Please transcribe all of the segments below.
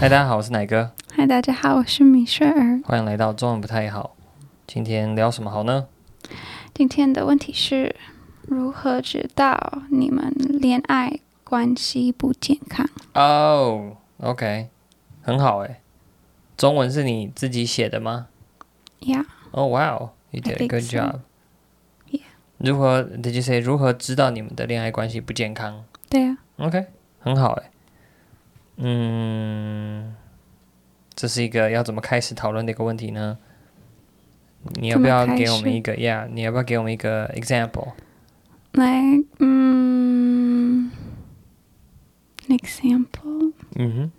嗨，大家好，我是奶哥，嗨，大家好，我是米雪儿。欢迎来到中文不太好。今天聊什么好呢？今天的问题是如何知道你们恋爱关系不健康？哦、o k 很好诶。中文是你自己写的吗？呀、Oh wow, you did a good job. Yeah. 如何？Did you say 如何知道你们的恋爱关系不健康对啊，？OK，很好诶。嗯，这是一个要怎么开始讨论的一个问题呢？你要不要怎么开始给我们一个呀你要不要给我们一个 example？来，嗯，an example，嗯哼。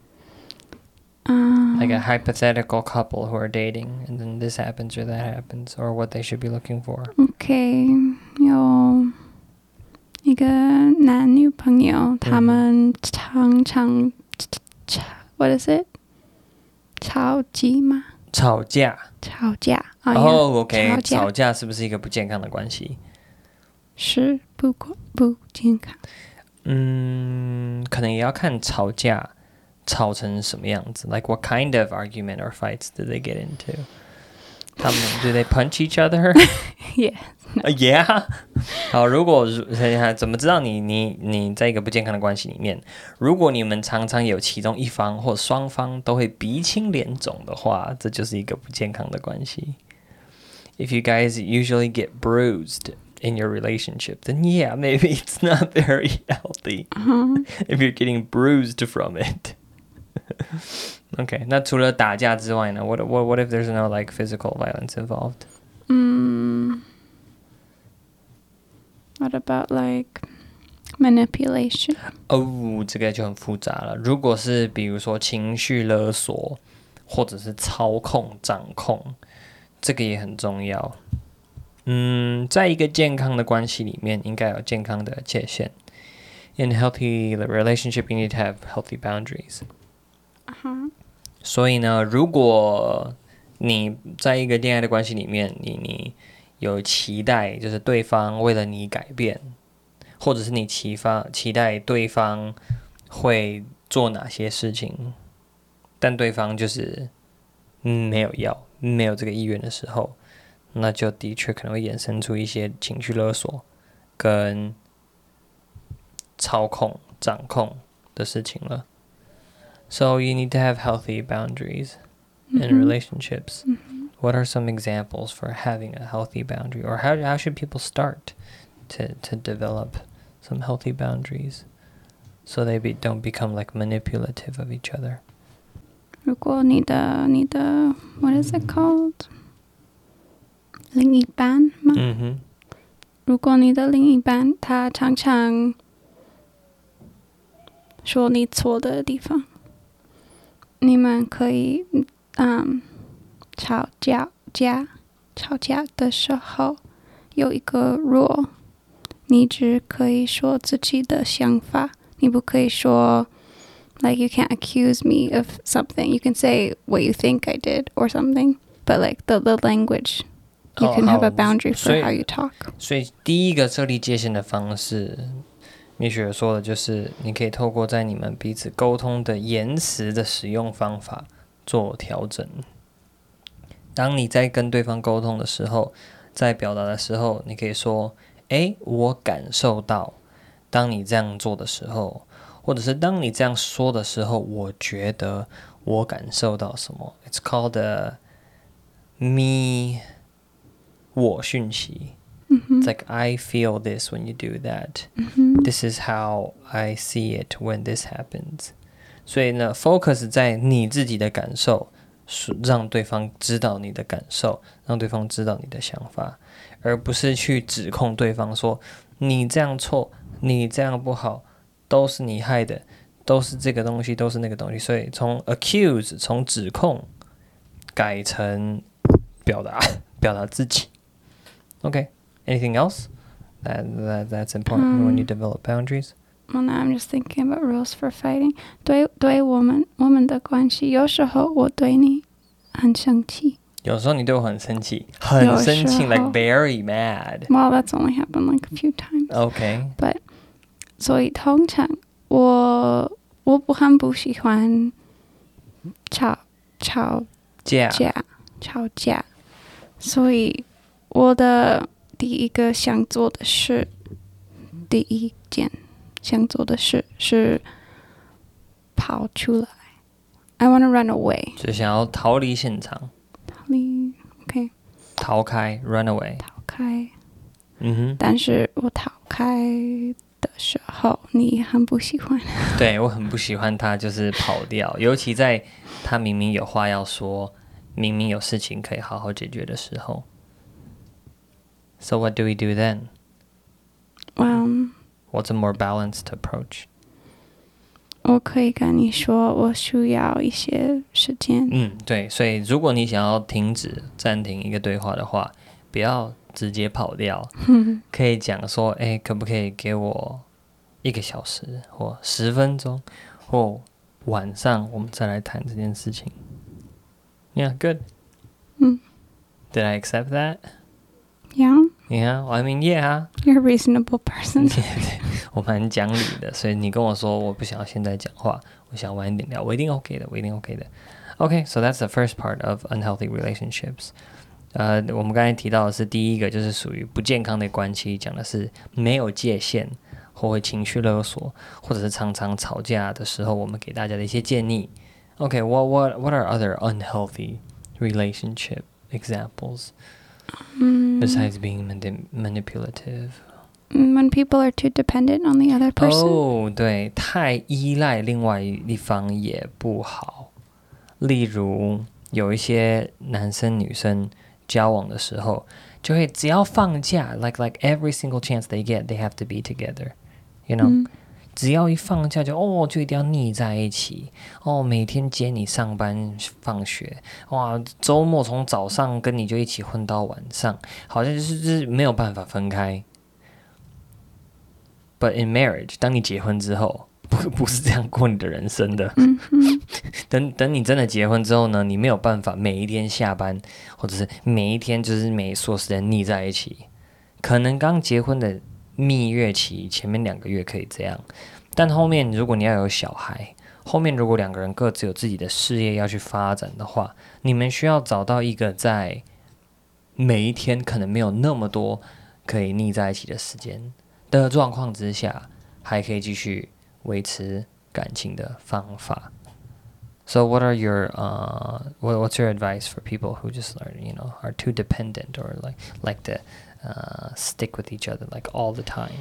嗯、 like a hypothetical couple who are dating and then this happens or that happens or what they should be looking for OK，有一个男女朋友，他们常常吵 ，What is it？吵架吗？吵架吵架啊，哦、呀 OK 吵架吵架是不是一个不健康的关系是不过不健康。嗯可能也要看吵架吵成什么样子 like what kind of argument or fights did they get into 他们 do they punch each other Yeah. Uh, yeah 好如果如怎么知道你你你在一个不健康的关系里面如果你们常常有其中一方或双方都会鼻青脸肿的话，这就是一个不健康的关系。If you guys usually get bruised in your relationship, then yeah, maybe it's not very healthy. If you're getting bruised from it. okay, 那除了打架之外呢？What what what if there's no like physical violence involved? 嗯，What about like manipulation？哦，这个就很复杂了。如果是比如说情绪勒索，或者是操控、掌控，这个也很重要。嗯，在一个健康的关系里面，应该有健康的界限。In a healthy relationship, you need to have healthy boundaries. 所以呢，如果你在一个恋爱的关系里面，你你有期待，就是对方为了你改变，或者是你期发期待对方会做哪些事情，但对方就是没有要，没有这个意愿的时候，那就的确可能会衍生出一些情绪勒索跟操控、掌控的事情了。So you need to have healthy boundaries in relationships. What are some examples for having a healthy boundary, or how how should people start to to develop some healthy boundaries so they be, don't become like manipulative of each other? 如果你的你的 What is it called？另一半吗？ Mm-hmm. 如果你的另一半他常常说你错的地方， 你们可以嗯吵架架吵架的时候有一个 rule，你只可以说自己的想法，你不可以说 like you can't accuse me of something. You can say what you think I did or something, but like the the language. You Oh, can have a how- boundary for 所以- how you talk. 所以第一个设立界限的方式， 蜜雪说的就是，你可以透过在你们彼此沟通的言辞的使用方法做调整。当你在跟对方沟通的时候，在表达的时候，你可以说：“诶，我感受到，当你这样做的时候，或者是当你这样说的时候，我觉得我感受到什么。” It's called me 我讯息。It's like I feel this when you do that. This is how I see it when this happens. 所以呢，focus 在你自己的感受，是让对方知道你的感受，让对方知道你的想法，而不是去指控对方说你这样错，你这样不好，都是你害的，都是这个东西，都是那个东西。所以从 accuse 从指控改成表达 表达自己。Okay. Anything else that, that that's important when you develop boundaries? Well, now I'm just thinking about rules for fighting. 对对我们我们的关系，有时候我对你很生气。有时候你对我很生气，很生气有时候。 ，like very mad. Well, that's only happened like a few times. Okay. 所以通常我我不很不喜欢 吵吵架架吵架，所以我的 第一个想做的事，第一件想做的事是跑出来。I want to run away。就想要逃离现场，逃离 OK 逃开，run away。逃开，嗯哼，但是我逃开的时候，你很不喜欢。对我很不喜欢他就是跑掉，尤其在他明明有话要说，明明有事情可以好好解决的时候。So what do we do then? 嗯， What's a more balanced approach? 我可以跟你说，我需要一些时间。嗯，对，所以如果你想要停止、暂停一个对话的话，不要直接跑掉，可以讲说，哎，可不可以给我一个小时或十分钟，或晚上我们再来谈这件事情。Yeah, good. 嗯 Did I accept that? Yeah, Yeah, I mean, yeah. you're a reasonable person. 我蛮讲理的，所以你跟我说我不想要现在讲话，我想晚一点聊，我一定 OK 的，我一定 OK 的。Okay, so that's the first part of unhealthy relationships. 呃，我们刚才提到的是第一个，就是属于不健康的关系，讲的是没有界限，或会情绪勒索，或者是常常吵架的时候，我们给大家的一些建议。Okay, what what what are other unhealthy relationship examples besides being mani- manipulative? Mm, When people are too dependent on the other person. 哦，对，太依赖另外一方也不好。例如，有一些男生女生交往的时候，就会只要放假，like like every single chance they get, they have to be together. You know，、嗯 只要一放假就哦，就一定要腻在一起哦，每天接你上班放学，哇，周末从早上跟你就一起混到晚上，好像就是就是没有办法分开。But in marriage，当你结婚之后，不不是这样过你的人生的。等等你真的结婚之后呢，你没有办法每一天下班，或者是每一天就是每所有时间腻在一起。可能刚结婚的蜜月期前面两个月可以这样，但后面如果你要有小孩，后面如果两个人各自有自己的事业要去发展的话，你们需要找到一个在每一天可能没有那么多可以腻在一起的时间的状况之下，还可以继续维持感情的方法。So what are your uh what, what's your advice for people who just are you know are too dependent or like like to uh, stick with each other like all the time?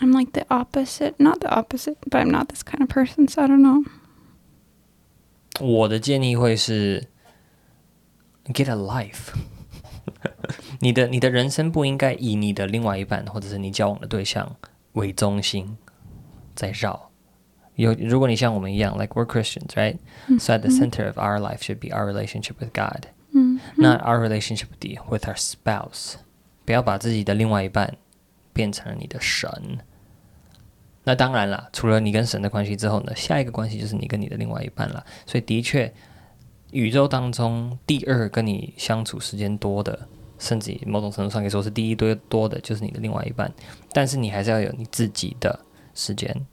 I'm like the opposite. Not the opposite, but I'm not this kind of person, so I don't know. 我的建议会是 get a life 。你的你的人生不应该以你的另外一半或者是你交往的对象为中心在绕。有如果你像我们一样，like we're Christians, right? So at the center of our life should be our relationship with God, 嗯那 our relationship with our spouse. 不要把自己的另外一半变成了你的神。那当然了，除了你跟神的关系之后呢，下一个关系就是你跟你的另外一半了。所以的确，宇宙当中第二跟你相处时间多的，甚至某种程度上可以说是第一多多的，就是你的另外一半。但是你还是要有你自己的时间。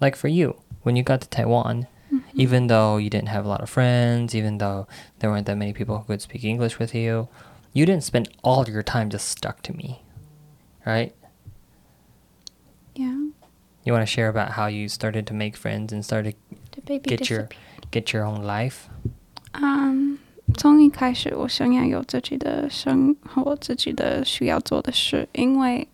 Like for you, when you got to Taiwan, even though you didn't have a lot of friends, even though there weren't that many people who could speak English with you, you didn't spend all your time just stuck to me, right? Yeah. You want to share about how you started to make friends and started The baby get your disappeared. get your own life? Um, 从一开始，我想要有自己的生活，自己的需要做的事，因为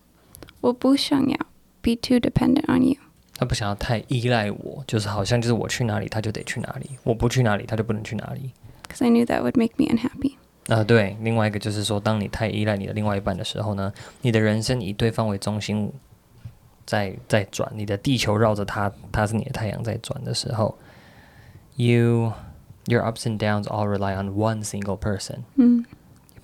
我不想要 be too dependent on you. 他不想要太依赖我，就是好像就是我去哪里他就得去哪里，我不去哪里他就不能去哪里。Because I knew that would make me unhappy. 啊、对，另外一个就是说，当你太依赖你的另外一半的时候呢，你的人生以对方为中心在在转，你的地球绕着他，他是你的太阳在转的时候，you your ups and downs all rely on one single person 嗯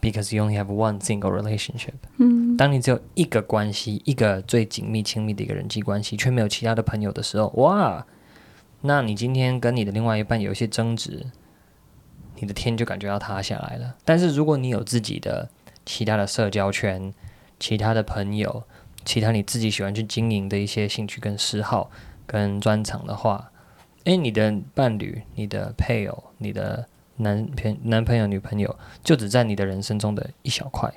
because you only have one single relationship。嗯当你只有一个关系，一个最紧密亲密的一个人际关系，却没有其他的朋友的时候，哇，那你今天跟你的另外一半有一些争执，你的天就感觉要塌下来了。但是如果你有自己的其他的社交圈、其他的朋友、其他你自己喜欢去经营的一些兴趣跟嗜好跟专长的话，诶，你的伴侣、你的配偶、你的男朋男朋友、女朋友，就只占你的人生中的一小块。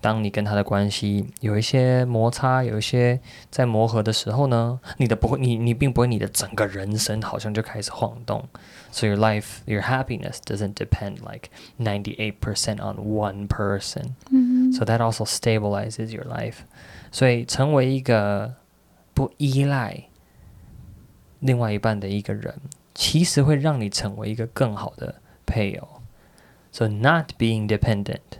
当你跟他的关系有一些摩擦，有一些在磨合的时候呢，你的不会，你你并不会，你的整个人生好像就开始晃动。So your life, your happiness doesn't depend like ninety eight percent on one person. 嗯 So that also stabilizes your life. 所以成为一个不依赖另外一半的一个人，其实会让你成为一个更好的配偶。So not being dependent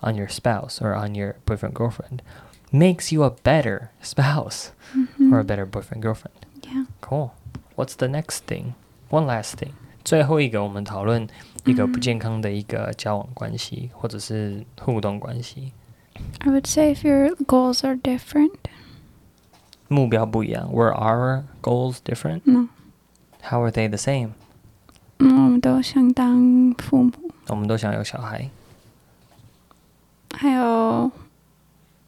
on your spouse or on your boyfriend girlfriend makes you a better spouse 嗯 or a 哼 better boyfriend girlfriend. Yeah. Cool. What's the next thing? One last thing. 最后一个，我们讨论一个不健康的一个交往关系，或者是互动关系。 I would say if your goals are different. 目标不一样。Were our goals different? No. How are they the same? 嗯，我们都想当父母，我们都想有小孩。还有，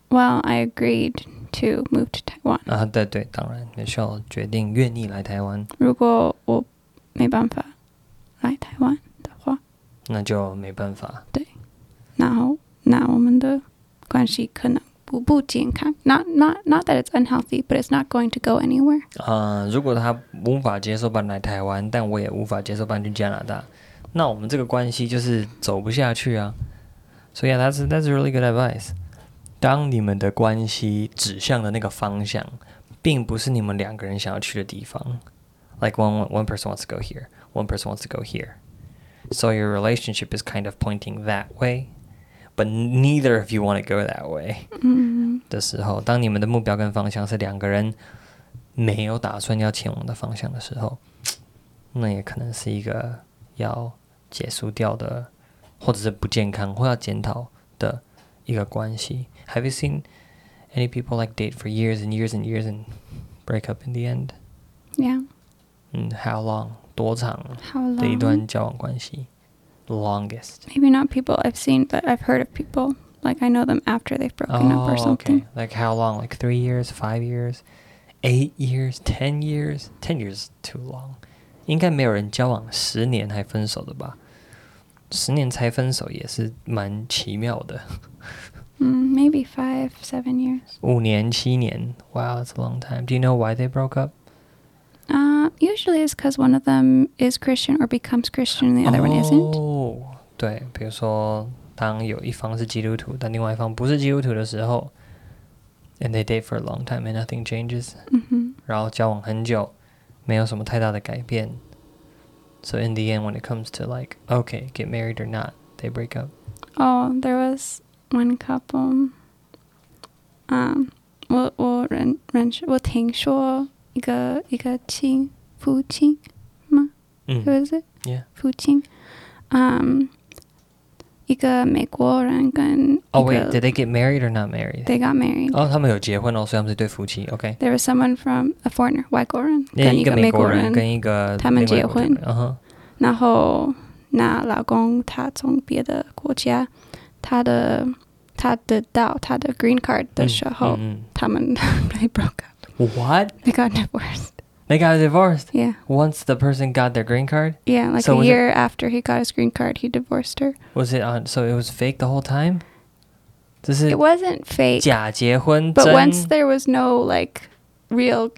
Well, I agreed to move to Taiwan. 啊，对对，当然，Michelle 决定愿意来台湾，如果我没办法来台湾的话，那就没办法。然后那我们的关系可能不不健康。 Not not not that it's unhealthy, but it's not going to go anywhere. 啊、如果他无法接受搬来台湾，但我也无法接受搬去加拿大，那我们这个关系就是走不下去啊。所以、yeah, that's that's really good advice. 当你们的关系指向的那个方向，并不是你们两个人想要去的地方。Like one one person wants to go here, one person wants to go here. So your relationship is kind of pointing that way, but neither of you want to go that way. 嗯的时候，当你们的目标跟方向是两个人没有打算要前往的方向的时候，那也可能是一个要结束掉的，或者是不健康或要检讨的一个关系。Have you seen any people like date for years and years and years and break up in the end？ ，Yeah. 嗯，How long？多长 How 的一 long? 段交往关系 ？Longest？ Maybe not people I've seen, but I've heard of people. Like I know them after they've broken up or Oh, something. okay. Like how long? Like three years, five years, eight years, ten years? Ten years is too long. 应该没有人交往十年还分手的吧？十年才分手也是蛮奇妙的。 Mm, maybe five, seven years. 五年、七年，Wow, that's a long time. Do you know why they broke up? Uh, usually it's because one of them is Christian or becomes Christian and the other one isn't. 哦，对，比如说，当有一方是基督徒，但另外一方不是基督徒的时候，and they date for a long time and nothing changes， hmm 然后交往很久，没有什么太大的改变。So in the end, when it comes to like, okay, get married or not, they break up. Oh, there was one couple. Um, 我我认认识我听说一个一个亲父亲吗？嗯 Who is it? Yeah. 父亲。Um, 一个美国人跟 Oh 一 wait, 个 did they get married or not married? they got married. 哦，他们有结婚哦，所以他们是对夫妻。OK， There was someone from a foreigner 外国人那跟一个一个美国美国人，人跟一个他们另外一个结婚人嗯哼，然后那老公他从别的国家，他的他得到他的 green card 的时候，嗯他们 they broke up. 嗯，What? They got divorced. They got divorced Yeah. once the person got their green card. Yeah, like So a was it- year after he got his green card, he divorced her. Was it on? So it was fake the whole time. 这是 It wasn't fake, 假结婚 but 真 once there was no like real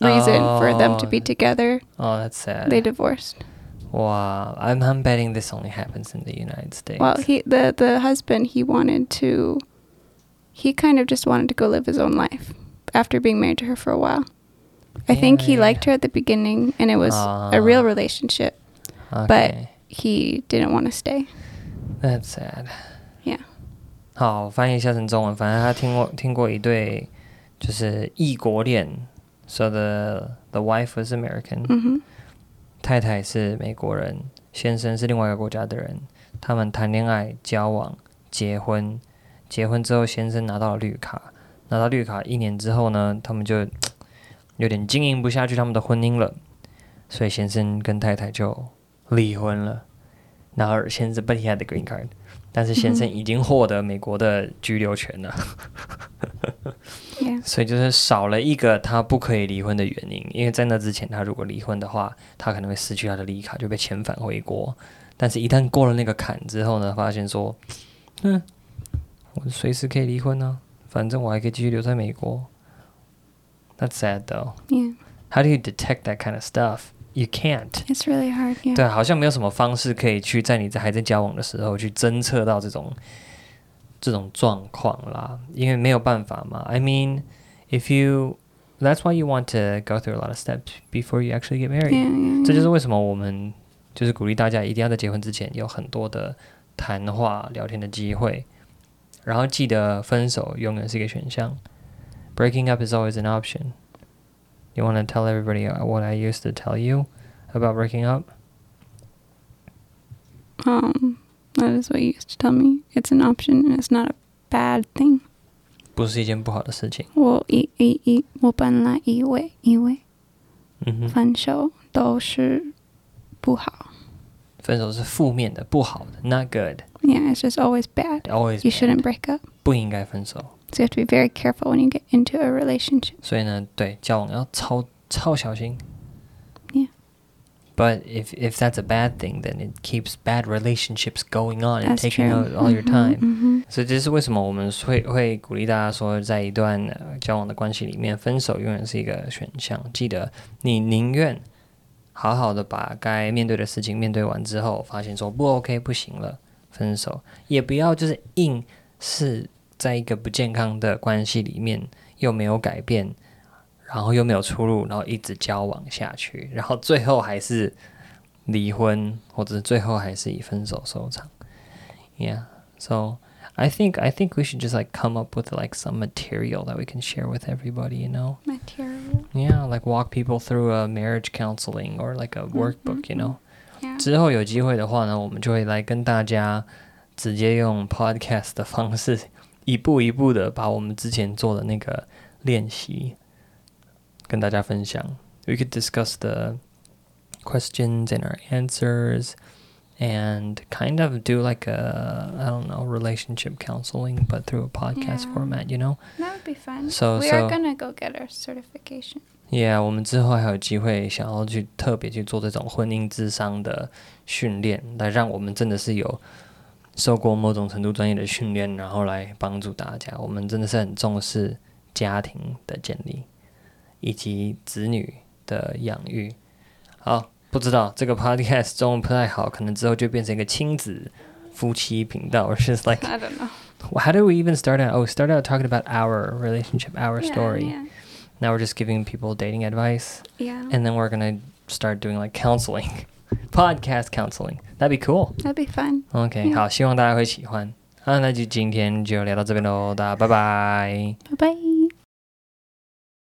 reason for them to be Oh. together, Oh, that's sad. they divorced. Wow, I'm I'm betting this only happens in the United States. Well, he the the husband he wanted to he kind of just wanted to go live his own life after being married to her for a while. I think he Yeah. liked her at the beginning and it was a real Ah. relationship. okay. He didn't want to stay. That's sad. Yeah. 好，翻译一下成中文。反正他听过听过一对就是异国恋，so the the wife was American，、 Mhm. 太太是美国人，先生是另外一个国家的人。他们谈恋爱、交往、结婚，结婚之后先生拿到了绿卡，拿到绿卡一年之后呢，他们就 有点经营不下去他们的婚姻了，所以先生跟太太就离婚了。然后先生 but he had the green card，但是先生已经获得美国的居留权了。所以就是少了一个他不可以离婚的原因，因为在那之前，他如果离婚的话，他可能会失去他的绿卡，就被遣返回国。但是，一旦过了那个坎之后呢，发现说，嗯，我随时可以离婚呢、反正我还可以继续留在美国。That's sad though. Yeah. How do you detect that kind of stuff? You can't. It's really hard. Yeah. 对，好像没有什么方式可以去在你在还在交往的时候去侦测到这种这种状况啦，因为没有办法嘛。I mean, if you that's why you want to go through a lot of steps before you actually get married. Yeah. Yeah. 这就是 yeah. 为什么我们就是鼓励大家一定要在结婚之前有很多的谈话、聊天的机会，然后记得分手永远是一个选项。 Breaking up is always an option. You want to tell everybody what I used to tell you about breaking up? Um, that is what you used to tell me. It's an option and it's not a bad thing. 不是一件不好的事情。我以以以我本来以为以为嗯哼，分手都是不好。分手是负面的、不好的，not good。 Yeah, it's just always bad. Always You shouldn't bad break up. 不应该分手。 So you have to be very careful when you get into a relationship. 所以呢，对交往要超超小心。 Yeah. But if if that's a bad thing, then it keeps bad relationships going on and That's taking true. out all your Mhm, time. mhm. 所以这是为什么我们会会鼓励大家说，在一段、呃、交往的关系里面，分手永远是一个选项。记得，你宁愿好好的把该面对的事情面对完之后，发现说不 OK 不行了，分手，也不要就是硬是 在一个不健康的关系里面又没有改变，然后又没有出路，然后一直交往下去，然后最后还是离婚，或者是最后还是以分手收场。Yeah, so I think I think we should just like come up with like some material that we can share with everybody, you know? Material. Yeah, like walk people through a marriage counseling or like a workbook, you know? 之后有机会的话呢，我们就会来跟大家直接用 podcast 的方式，一步一步的把我们之前做的那个练习跟大家分享。We could discuss the questions and our answers and kind of do like a I don't know relationship counseling, but through a podcast yeah. format, you know. That would be fun. So we so, are gonna go get our certification. Yeah，我们之后还有机会想要去特别去做这种婚姻咨商的训练，来让我们真的是有受过某种程度专业的训练，然后来帮助大家。我们真的是很重视家庭的建立以及子女的养育。好，不知道这个 podcast 中文不太好，可能之后就变成一个亲子夫妻频道，or just like I don't know. how do we even start out? Oh, we started out talking about our relationship, our Yeah, story. Yeah. Now we're just giving people dating advice. yeah. And then we're gonna start doing like counseling, podcast counseling. That'd be cool. That'd be fun. OK，、 Yeah. 好，希望大家会喜欢。啊，那就今天就聊到这边喽，大家拜拜。 Bye bye.